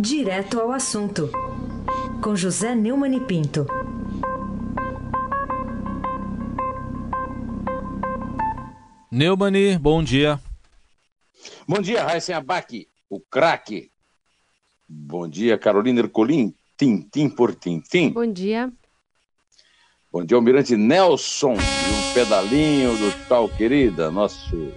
Direto ao assunto, com José Neumann e Pinto. Neumani, bom dia. Bom dia, Raíssen Abac, o craque. Bom dia, Carolina Ercolim, tintim por tintim. Bom dia. Bom dia, Almirante Nelson, e um pedalinho do tal querida, nosso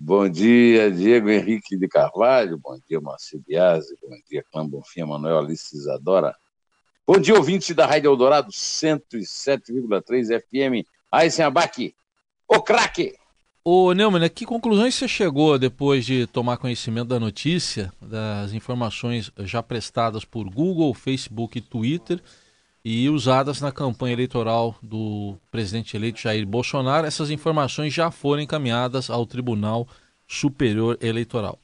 Bom dia, Diego Henrique de Carvalho. Bom dia, Marcelo Biasi. Bom dia, Clã Bonfim, Manuel Alice Isadora. Bom dia, ouvintes da Rádio Eldorado 107,3 FM. Aysen Abac, o craque! Ô, Neumann, a que conclusões você chegou depois de tomar conhecimento da notícia, das informações já prestadas por Google, Facebook e Twitter e usadas na campanha eleitoral do presidente eleito Jair Bolsonaro. Essas informações já foram encaminhadas ao Tribunal Superior Eleitoral.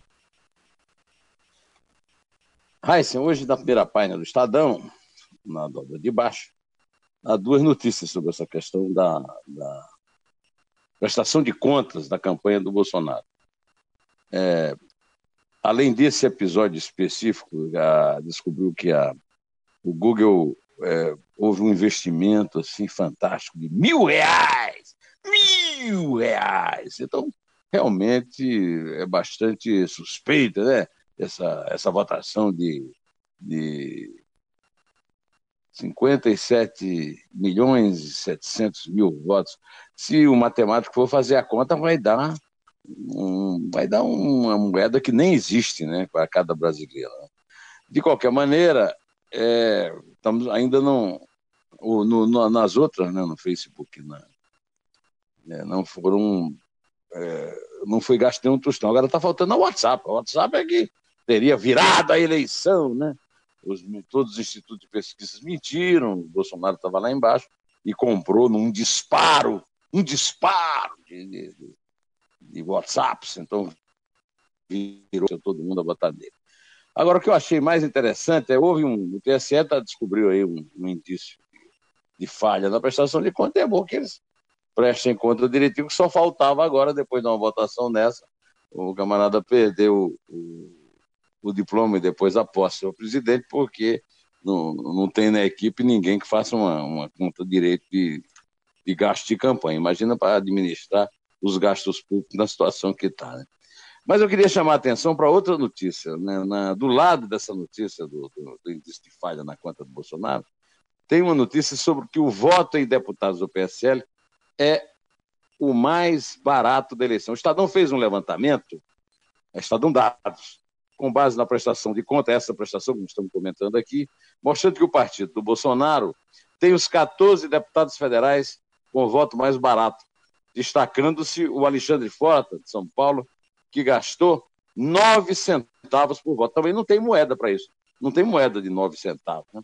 Raíssa, hoje na primeira página do Estadão, na dobra de baixo, há duas notícias sobre essa questão da, da prestação de contas da campanha do Bolsonaro. É, além desse episódio específico, descobriu que a, o Google é, houve um investimento assim fantástico de mil reais! Mil reais! Então, realmente é bastante suspeita, né? Essa, essa votação de, de 57 milhões e 700 mil votos. Se o matemático for fazer a conta, vai dar, um, vai dar uma moeda que nem existe né, para cada brasileiro. De qualquer maneira, é, estamos ainda não no, no, nas outras, né, no Facebook, né, é, não foram é, não foi gasto nenhum tostão. Agora está faltando o WhatsApp. O WhatsApp é que teria virado a eleição, né? Os, todos os institutos de pesquisas mentiram, o Bolsonaro estava lá embaixo e comprou num disparo, um disparo de, de, de WhatsApps, então virou todo mundo a botar dele. Agora, o que eu achei mais interessante é houve um. O TSE tá, descobriu aí um, um indício de, falha na prestação de conta, e é bom que eles prestem conta direitinho, que só faltava agora, depois de uma votação nessa, o camarada perdeu o, o diploma e depois a posse ao presidente, porque não, não tem na equipe ninguém que faça uma, uma conta direito de, de gasto de campanha. Imagina para administrar os gastos públicos na situação que está. Né? Mas eu queria chamar a atenção para outra notícia. Né? Na, do lado dessa notícia do, do, do índice de falha na conta do Bolsonaro, tem uma notícia sobre que o voto em deputados do PSL é o mais barato da eleição. O Estadão fez um levantamento, é Estadão Dados, com base na prestação de conta, essa prestação que estamos comentando aqui, mostrando que o partido do Bolsonaro tem os 14 deputados federais com o voto mais barato, destacando-se o Alexandre Frota, de São Paulo, que gastou nove centavos por voto. Também não tem moeda para isso. Não tem moeda de nove centavos. Né?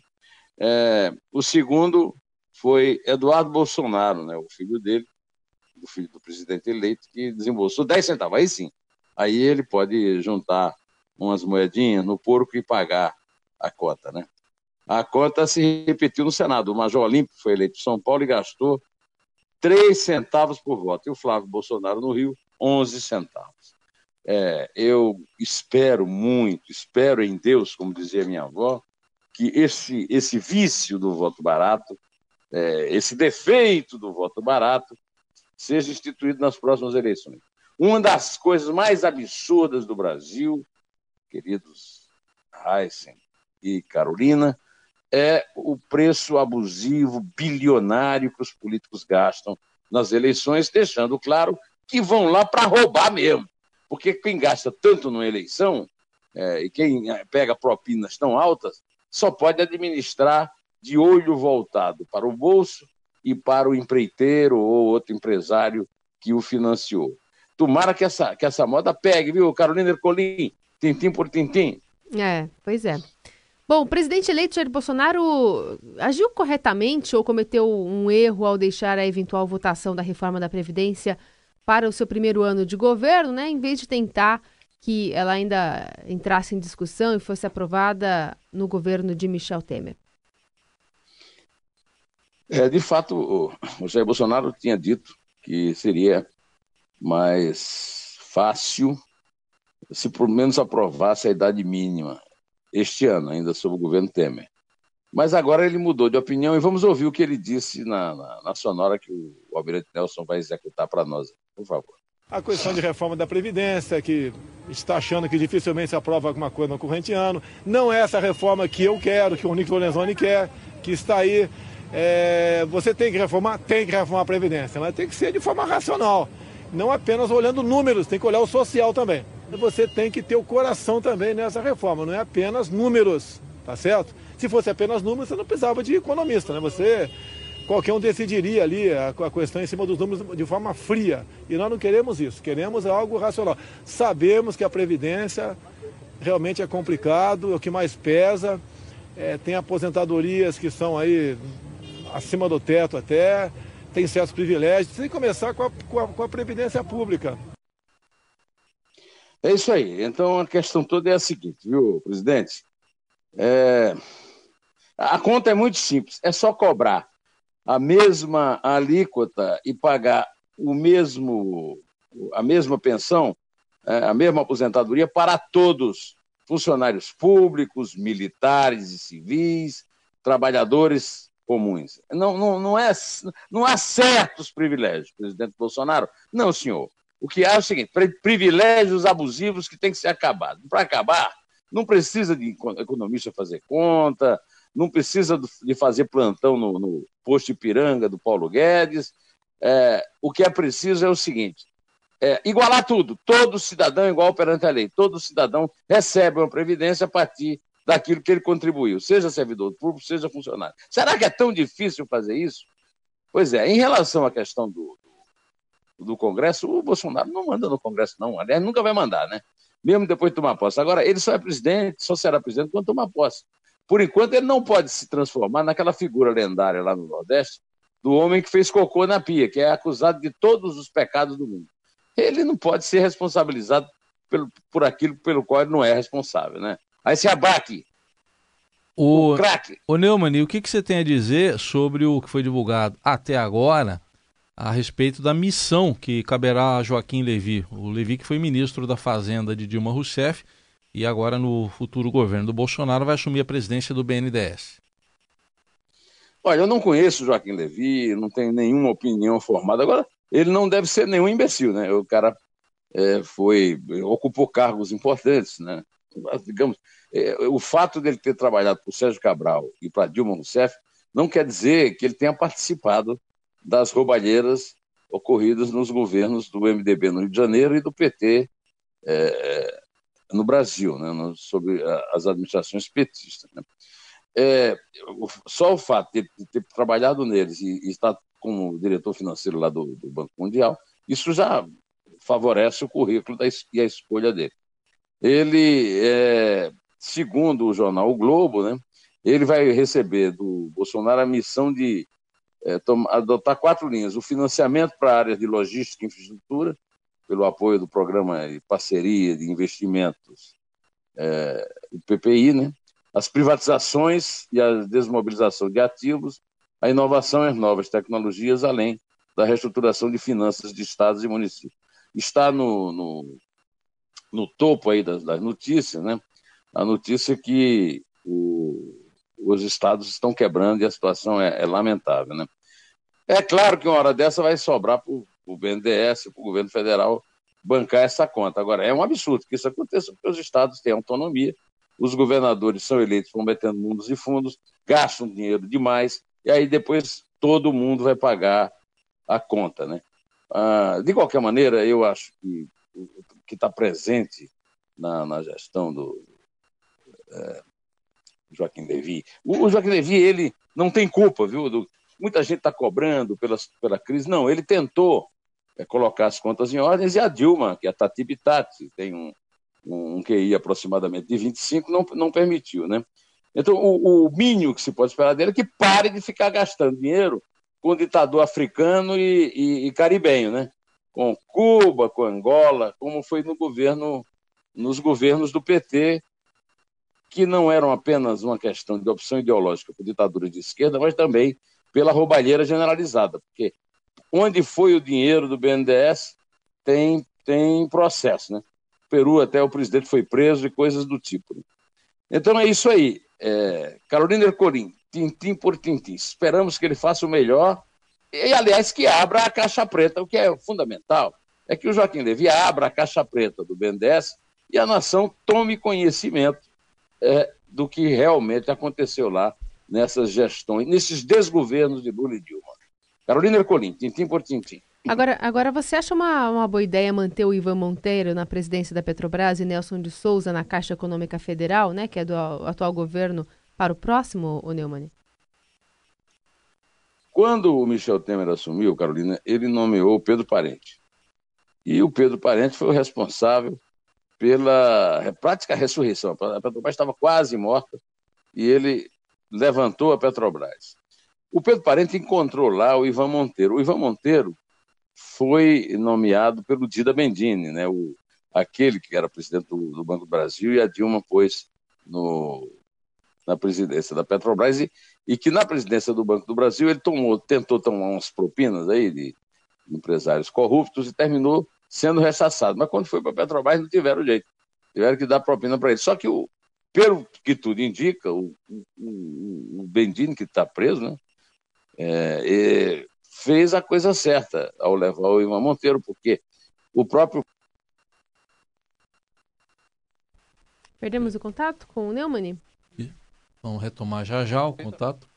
É, o segundo foi Eduardo Bolsonaro, né, o filho dele, o filho do presidente eleito, que desembolsou 10 centavos. Aí sim, aí ele pode juntar umas moedinhas no porco e pagar a cota. Né? A cota se repetiu no Senado. O Major Olímpio foi eleito em São Paulo e gastou 3 centavos por voto. E o Flávio Bolsonaro no Rio, 11 centavos. É, eu espero muito, espero em Deus, como dizia minha avó, que esse, esse vício do voto barato, é, esse defeito do voto barato, seja instituído nas próximas eleições. Uma das coisas mais absurdas do Brasil, queridos Heisen e Carolina, é o preço abusivo, bilionário que os políticos gastam nas eleições, deixando claro que vão lá para roubar mesmo. Porque quem gasta tanto numa eleição é, e quem é, pega propinas tão altas só pode administrar de olho voltado para o bolso e para o empreiteiro ou outro empresário que o financiou. Tomara que essa, que essa moda pegue, viu, Carolina Ercolim? Tintim por tintim. É, pois é. Bom, o presidente eleito Jair Bolsonaro agiu corretamente ou cometeu um erro ao deixar a eventual votação da reforma da Previdência para o seu primeiro ano de governo, né, em vez de tentar que ela ainda entrasse em discussão e fosse aprovada no governo de Michel Temer? É, de fato, o Jair Bolsonaro tinha dito que seria mais fácil se pelo menos aprovasse a idade mínima este ano, ainda sob o governo Temer. Mas agora ele mudou de opinião e vamos ouvir o que ele disse na, na, na sonora que o Almirante Nelson vai executar para nós, por favor. A questão de reforma da Previdência, que está achando que dificilmente se aprova alguma coisa no corrente ano. Não é essa reforma que eu quero, que o Nico Lorenzoni quer, que está aí. É, você tem que reformar? Tem que reformar a Previdência, mas tem que ser de forma racional. Não apenas olhando números, tem que olhar o social também. Você tem que ter o coração também nessa reforma, não é apenas números, tá certo? Se fosse apenas números, você não precisava de economista, né? Você qualquer um decidiria ali a, a, questão em cima dos números de forma fria. E nós não queremos isso, queremos algo racional. Sabemos que a Previdência realmente é complicado, é o que mais pesa. É, tem aposentadorias que são aí acima do teto até, tem certos privilégios. Tem que começar com a, com a, com a Previdência Pública. É isso aí. Então a questão toda é a seguinte, viu, presidente? É... A conta é muito simples, é só cobrar a mesma alíquota e pagar o mesmo, a mesma pensão, é, a mesma aposentadoria para todos, funcionários públicos, militares e civis, trabalhadores comuns. Não, não, não, é, não há certos privilégios, presidente Bolsonaro. Não, senhor. O que há é o seguinte: privilégios abusivos que têm que ser acabados. Para acabar, não precisa de economista fazer conta, não precisa de fazer plantão no, no posto Ipiranga do Paulo Guedes. É, o que é preciso é o seguinte: é, igualar tudo. Todo cidadão é igual perante a lei. Todo cidadão recebe uma previdência a partir daquilo que ele contribuiu, seja servidor público, seja funcionário. Será que é tão difícil fazer isso? Pois é, em relação à questão do, do, do Congresso, o Bolsonaro não manda no Congresso, não. Aliás, nunca vai mandar, né? Mesmo depois de tomar posse. Agora, ele só é presidente, só será presidente quando tomar posse. Por enquanto, ele não pode se transformar naquela figura lendária lá no Nordeste do homem que fez cocô na pia, que é acusado de todos os pecados do mundo. Ele não pode ser responsabilizado pelo, por aquilo pelo qual ele não é responsável, né? Aí se abaque. O, o craque. O Neumann, o que, que você tem a dizer sobre o que foi divulgado até agora a respeito da missão que caberá a Joaquim Levi, o Levi que foi ministro da Fazenda de Dilma Rousseff, e agora no futuro governo do Bolsonaro vai assumir a presidência do BNDES. Olha, eu não conheço Joaquim Levi, não tenho nenhuma opinião formada. Agora, ele não deve ser nenhum imbecil, né? O cara é, foi ocupou cargos importantes, né? Digamos, é, o fato dele ter trabalhado para o Sérgio Cabral e para Dilma Rousseff não quer dizer que ele tenha participado das roubalheiras ocorridas nos governos do MDB no Rio de Janeiro e do PT é, no Brasil, né, no, sobre as administrações petistas. Né. É, só o fato de ter trabalhado neles e, e estar como diretor financeiro lá do, do, Banco Mundial, isso já favorece o currículo da, e a escolha dele. Ele, é, segundo o jornal O Globo, né, ele vai receber do Bolsonaro a missão de é, adotar quatro linhas: o financiamento para áreas de logística e infraestrutura, pelo apoio do programa de parceria de investimentos, é, PPI, né? as privatizações e a desmobilização de ativos, a inovação e as novas tecnologias, além da reestruturação de finanças de estados e municípios. Está no, no, no topo aí das, das, notícias, né? a notícia que o, os estados estão quebrando e a situação é, é lamentável. Né? É claro que uma hora dessa vai sobrar para o BNDES, para o governo federal bancar essa conta. Agora, é um absurdo que isso aconteça, porque os estados têm autonomia, os governadores são eleitos prometendo mundos e fundos, gastam dinheiro demais, e aí depois todo mundo vai pagar a conta. Né? Ah, de qualquer maneira, eu acho que que está presente na, na, gestão do é, Joaquim Levy. O, o, Joaquim Levy, ele não tem culpa, viu? Do, muita gente está cobrando pela, pela crise. Não, ele tentou é, colocar as contas em ordens e a Dilma, que é a Tati Bitati, tem um, um QI aproximadamente de 25, não, não permitiu, né? Então, o, o mínimo que se pode esperar dele é que pare de ficar gastando dinheiro com ditador africano e, e, e caribenho, né? Com Cuba, com Angola, como foi no governo, nos governos do PT, que não eram apenas uma questão de opção ideológica por ditadura de esquerda, mas também pela roubalheira generalizada, porque onde foi o dinheiro do BNDES tem, tem processo, né? Peru até o presidente foi preso e coisas do tipo. Né? Então é isso aí. É, Carolina Ercolim, tintim por tintim. Esperamos que ele faça o melhor e, aliás, que abra a caixa preta, o que é fundamental é que o Joaquim Levy abra a caixa preta do BNDES e a nação tome conhecimento é, do que realmente aconteceu lá nessas gestões, nesses desgovernos de Lula e Dilma. Carolina Ercolim, tintim por tintim. Agora, agora você acha uma, uma boa ideia manter o Ivan Monteiro na presidência da Petrobras e Nelson de Souza na Caixa Econômica Federal, né, que é do atual governo, para o próximo, o Neumann? Quando o Michel Temer assumiu, Carolina, ele nomeou o Pedro Parente. E o Pedro Parente foi o responsável pela prática ressurreição. A Petrobras estava quase morta e ele levantou a Petrobras. O Pedro Parente encontrou lá o Ivan Monteiro. O Ivan Monteiro foi nomeado pelo Dida Bendini, né? o, aquele que era presidente do, do Banco do Brasil, e a Dilma pôs no, na presidência da Petrobras, e, e, que na presidência do Banco do Brasil ele tomou, tentou tomar umas propinas aí de empresários corruptos e terminou sendo rechaçado. Mas quando foi para a Petrobras não tiveram jeito, tiveram que dar propina para ele. Só que, o, pelo que tudo indica, o, o, o Bendini, que está preso, né, é, fez a coisa certa ao levar o Ivan Monteiro, porque o próprio. Perdemos o contato com o Neumann? Vamos retomar já já o contato.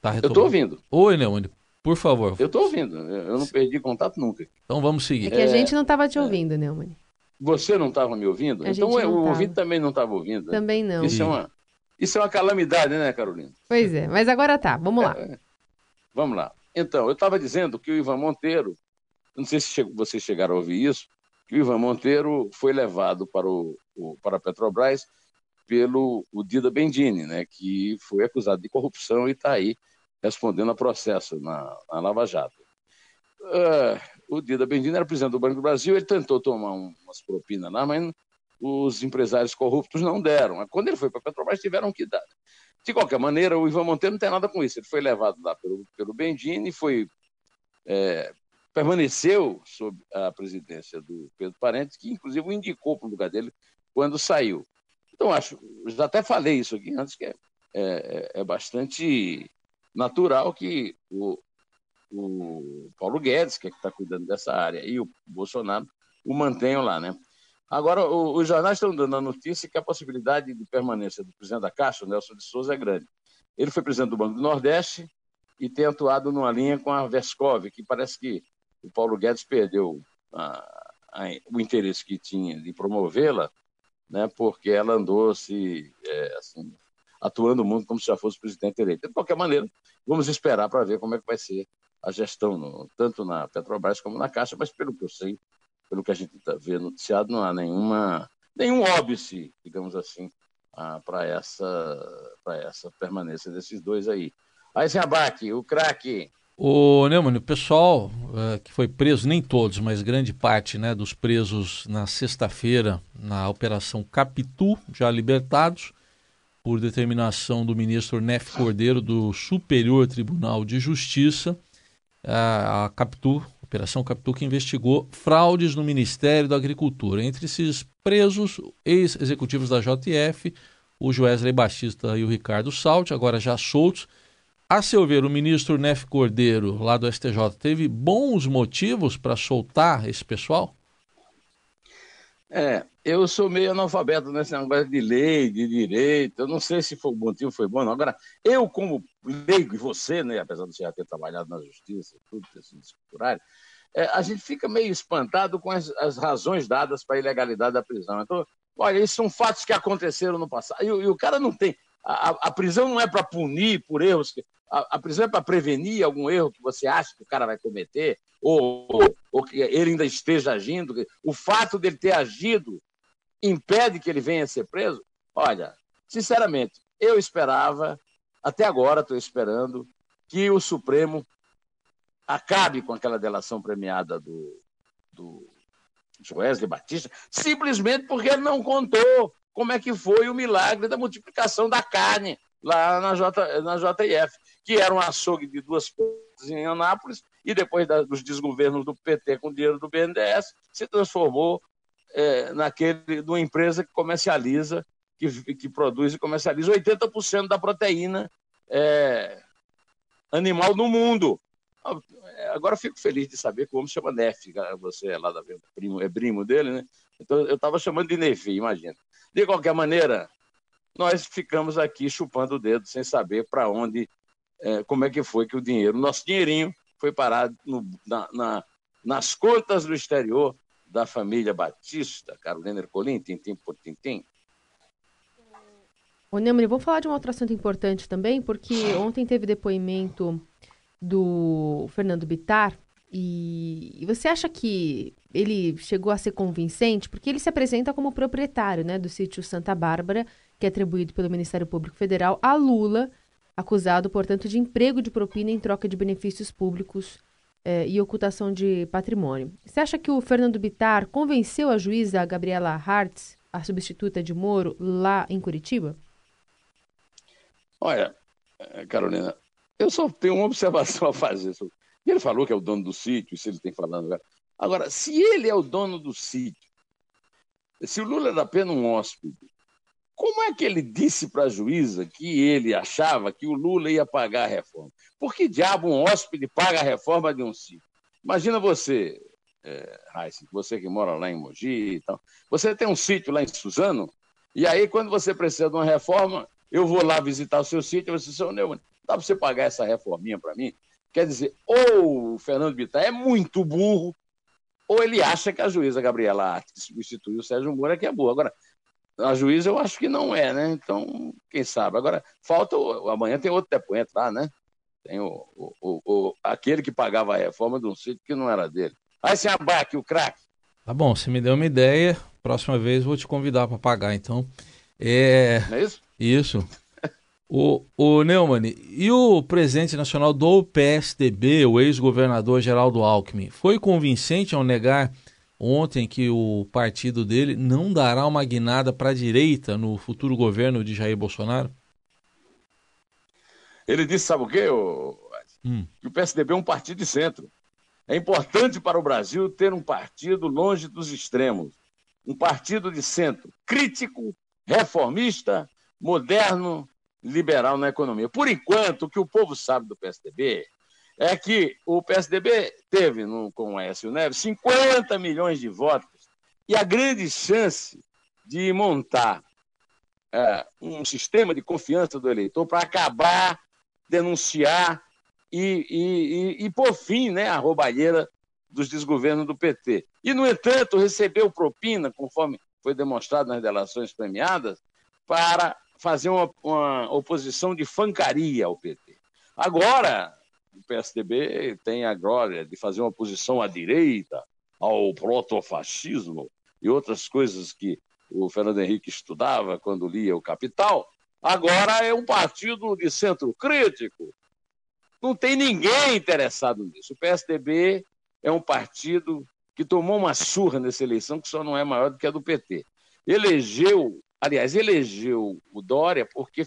Tá Eu estou ouvindo. Oi, Neumann, por favor. Eu estou ouvindo. Eu não perdi contato nunca. Então vamos seguir. É que a gente não estava te ouvindo, é... Neumann. Você não estava me ouvindo? A então o ouvinte também não estava ouvindo. Né? Também não. Isso é, uma, isso é uma calamidade, né, Carolina? Pois é, mas agora tá. Vamos lá. É, vamos lá. Então, eu estava dizendo que o Ivan Monteiro, não sei se vocês chegaram a ouvir isso, que o Ivan Monteiro foi levado para, o, o para a Petrobras pelo o Dida Bendini, né, que foi acusado de corrupção e está aí respondendo a processo na, na Lava Jato. Uh, o Dida Bendini era presidente do Banco do Brasil, ele tentou tomar um, umas propinas lá, mas os empresários corruptos não deram. Quando ele foi para a Petrobras, tiveram que dar. De qualquer maneira, o Ivan Monteiro não tem nada com isso. Ele foi levado lá pelo, pelo Bendini, foi, é, permaneceu sob a presidência do Pedro Parentes, que inclusive o indicou para o lugar dele quando saiu. Então, acho, já até falei isso aqui antes, que é, é, é bastante natural que o, o Paulo Guedes, que é está cuidando dessa área, e o Bolsonaro o mantenham lá, né? Agora, o, os jornais estão dando a notícia que a possibilidade de permanência do presidente da Caixa, Nelson de Souza, é grande. Ele foi presidente do Banco do Nordeste e tem atuado numa linha com a Vescov, que parece que o Paulo Guedes perdeu a, a, o interesse que tinha de promovê-la, né, porque ela andou se é, assim, atuando mundo como se já fosse presidente eleito. De qualquer maneira, vamos esperar para ver como é que vai ser a gestão, no, tanto na Petrobras como na Caixa, mas pelo que eu sei, pelo que a gente tá vê noticiado, não há nenhuma, nenhum óbice, digamos assim, ah, para essa, essa permanência desses dois aí. Aí, Abac, o craque. O Neumann, o pessoal uh, que foi preso, nem todos, mas grande parte né, dos presos na sexta-feira na Operação Capitu, já libertados por determinação do ministro Nef Cordeiro do Superior Tribunal de Justiça. A Capitu Operação Capitu, que investigou fraudes no Ministério da Agricultura. Entre esses presos, ex-executivos da JF, o Joesley Batista e o Ricardo Salti, agora já soltos. A seu ver, o ministro Nef Cordeiro, lá do STJ, teve bons motivos para soltar esse pessoal? É, eu sou meio analfabeto nesse negócio de lei, de direito. Eu não sei se foi, o motivo foi bom, não. Agora, eu, como leigo, e você, né, apesar de você já ter trabalhado na justiça, tudo, ter sido escriturário, é, a gente fica meio espantado com as, as razões dadas para a ilegalidade da prisão. Então, olha, isso são fatos que aconteceram no passado. E, e o cara não tem. A, a prisão não é para punir por erros. Que, a, a prisão é para prevenir algum erro que você acha que o cara vai cometer ou, ou, ou que ele ainda esteja agindo, o fato dele ter agido impede que ele venha a ser preso? Olha, sinceramente, eu esperava, até agora estou esperando, que o Supremo acabe com aquela delação premiada do, do Joesley Batista, simplesmente porque ele não contou como é que foi o milagre da multiplicação da carne lá na, J, na JF, que era um açougue de duas pontas em Anápolis, e depois da, dos desgovernos do PT com dinheiro do BNDES, se transformou é, naquele, numa empresa que comercializa, que, que produz e comercializa 80% da proteína é, animal no mundo. Agora fico feliz de saber que o homem chama Nef, você é lá da primo, é primo dele, né? Então eu estava chamando de Nefi, imagina. De qualquer maneira, nós ficamos aqui chupando o dedo sem saber para onde, é, como é que foi que o dinheiro, nosso dinheirinho, foi parar no, na, na, nas contas do exterior da família Batista, Carolina Ercolim, tintim por tintim. Ô, Neumann, vamos falar de um outro assunto importante também, porque ontem teve depoimento do Fernando Bitar, e, você acha que ele chegou a ser convincente? Porque ele se apresenta como proprietário né, do sítio Santa Bárbara, que é atribuído pelo Ministério Público Federal a Lula, acusado, portanto, de emprego de propina em troca de benefícios públicos eh, e ocultação de patrimônio. Você acha que o Fernando Bitar convenceu a juíza Gabriela Hartz, a substituta de Moro, lá em Curitiba? Olha, eh, Carolina, eu só tenho uma observação a fazer. Ele falou que é o dono do sítio, isso ele tem falando agora. Agora, se ele é o dono do sítio, se o Lula era apenas um hóspede, como é que ele disse para a juíza que ele achava que o Lula ia pagar a reforma? Por que diabo um hóspede paga a reforma de um sítio? Imagina você, é, você que mora lá em Mogi e tal, você tem um sítio lá em Suzano, e aí quando você precisa de uma reforma, eu vou lá visitar o seu sítio, você, seu Neumann, dá para você pagar essa reforminha para mim? Quer dizer, ou o Fernando Bittar é muito burro, ou ele acha que a juíza Gabriela que substituiu o Sérgio Moura que é boa. Agora, a juíza eu acho que não é, né? Então, quem sabe. Agora, falta. Amanhã tem outro depoente lá, né? Tem o, o, o, aquele que pagava a reforma de um sítio que não era dele. Aí se abaque o craque. Tá bom, você me deu uma ideia. Próxima vez vou te convidar para pagar, então. É... É isso? Isso. O, o Neumann, e o presidente nacional do PSDB, o ex-governador Geraldo Alckmin, foi convincente ao negar ontem que o partido dele não dará uma guinada para a direita no futuro governo de Jair Bolsonaro? Ele disse, sabe o quê? O... Hum. Que o PSDB é um partido de centro. É importante para o Brasil ter um partido longe dos extremos. Um partido de centro, crítico, reformista, moderno, liberal na economia. Por enquanto, o que o povo sabe do PSDB é que o PSDB teve no, com o Aécio Neves 50 milhões de votos e a grande chance de montar é, um sistema de confiança do eleitor para acabar, denunciar e, e, e, e por fim né, a roubalheira dos desgovernos do PT. E, no entanto, recebeu propina, conforme foi demonstrado nas delações premiadas, para fazer uma, uma oposição de fancaria ao PT. Agora, o PSDB tem a glória de fazer uma oposição à direita, ao protofascismo e outras coisas que o Fernando Henrique estudava quando lia o Capital. Agora é um partido de centro crítico. Não tem ninguém interessado nisso. O PSDB é um partido que tomou uma surra nessa eleição que só não é maior do que a do PT. Elegeu Aliás, elegeu o Dória porque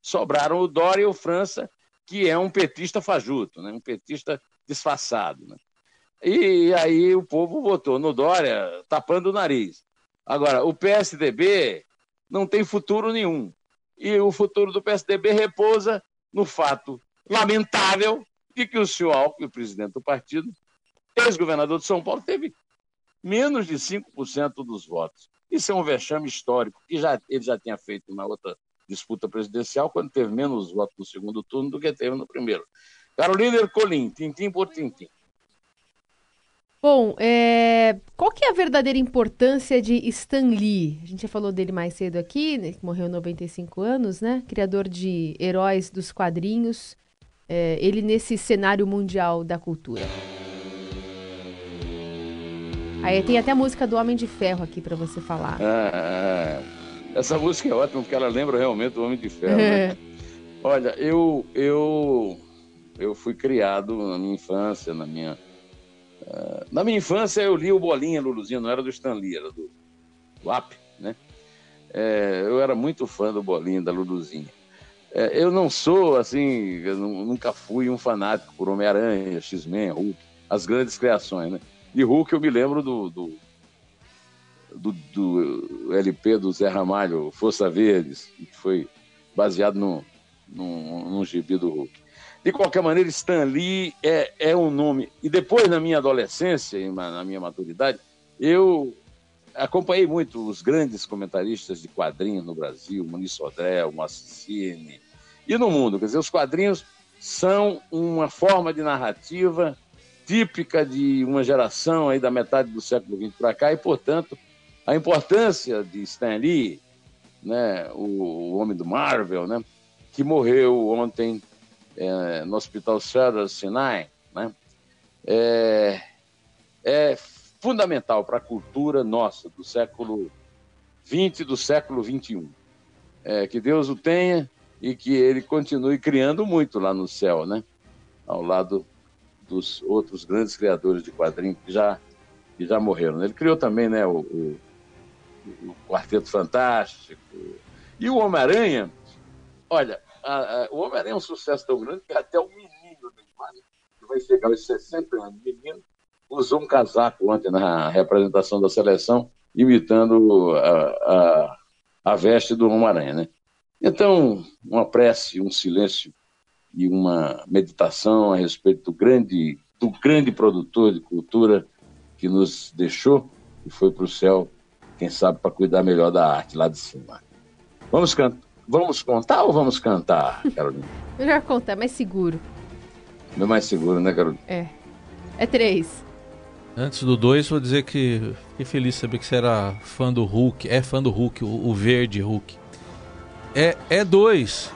sobraram o Dória e o França, que é um petista fajuto, né? um petista disfarçado. Né? E aí o povo votou no Dória tapando o nariz. Agora, o PSDB não tem futuro nenhum. E o futuro do PSDB repousa no fato lamentável de que o senhor Alckmin, o presidente do partido, ex-governador de São Paulo, teve menos de 5% dos votos. Isso é um vexame histórico, que já, ele já tinha feito na outra disputa presidencial, quando teve menos votos no segundo turno do que teve no primeiro. Carolina Ercolim, tintim por tintim. Bom, é... qual que é a verdadeira importância de Stan Lee? A gente já falou dele mais cedo aqui, né? morreu 95 anos, né? Criador de heróis dos quadrinhos. É... ele nesse cenário mundial da cultura. Aí tem até a música do Homem de Ferro aqui para você falar. Ah, essa música é ótima porque ela lembra realmente o Homem de Ferro. Né? Olha, eu, eu, eu fui criado na minha infância, na minha. Uh, na minha infância eu li o Bolinha Luluzinho, não era do Stanley, era do, do AP, né? É, eu era muito fã do Bolinha, da Luluzinha. É, eu não sou, assim, nunca fui um fanático por Homem-Aranha, X-Men, Hulk, as grandes criações, né? de Hulk eu me lembro do, do, do, do, LP do Zé Ramalho, Força Verdes, que foi baseado no, no, num gibi do Hulk. De qualquer maneira, Stan Lee é, é um nome. E depois, na minha adolescência na minha maturidade, eu acompanhei muito os grandes comentaristas de quadrinhos no Brasil, Muniz Sodré, Moacine, e no mundo. Quer dizer, os quadrinhos são uma forma de narrativa típica de uma geração aí da metade do século XX para cá e, portanto, a importância de Stan Lee, né, o, o homem do Marvel, né, que morreu ontem é, no Hospital Cedar Sinai, né, é, é fundamental para a cultura nossa do século XX e do século XXI. É, que Deus o tenha e que ele continue criando muito lá no céu, né? Ao lado dos outros grandes criadores de quadrinhos que já, que já morreram. Ele criou também né, o, o, o Quarteto Fantástico. E o Homem-Aranha, olha, a, a, o Homem-Aranha é um sucesso tão grande que até o menino que vai chegar aos 60 anos, menino, usou um casaco ontem na representação da seleção, imitando a, a, a veste do Homem-Aranha, né? Então, uma prece, um silêncio e uma meditação a respeito do grande, do grande produtor de cultura que nos deixou e foi para o céu, quem sabe, para cuidar melhor da arte lá de cima. Vamos, can vamos contar ou vamos cantar, Carolina? Melhor contar, mais seguro. Meu mais seguro, né, Carolina? É. É três. Antes do dois, vou dizer que fiquei feliz saber que você era fã do Hulk. É fã do Hulk, o, o verde Hulk. É, é dois.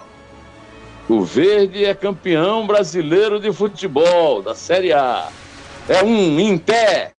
O Verde é campeão brasileiro de futebol da Série A. É um em pé.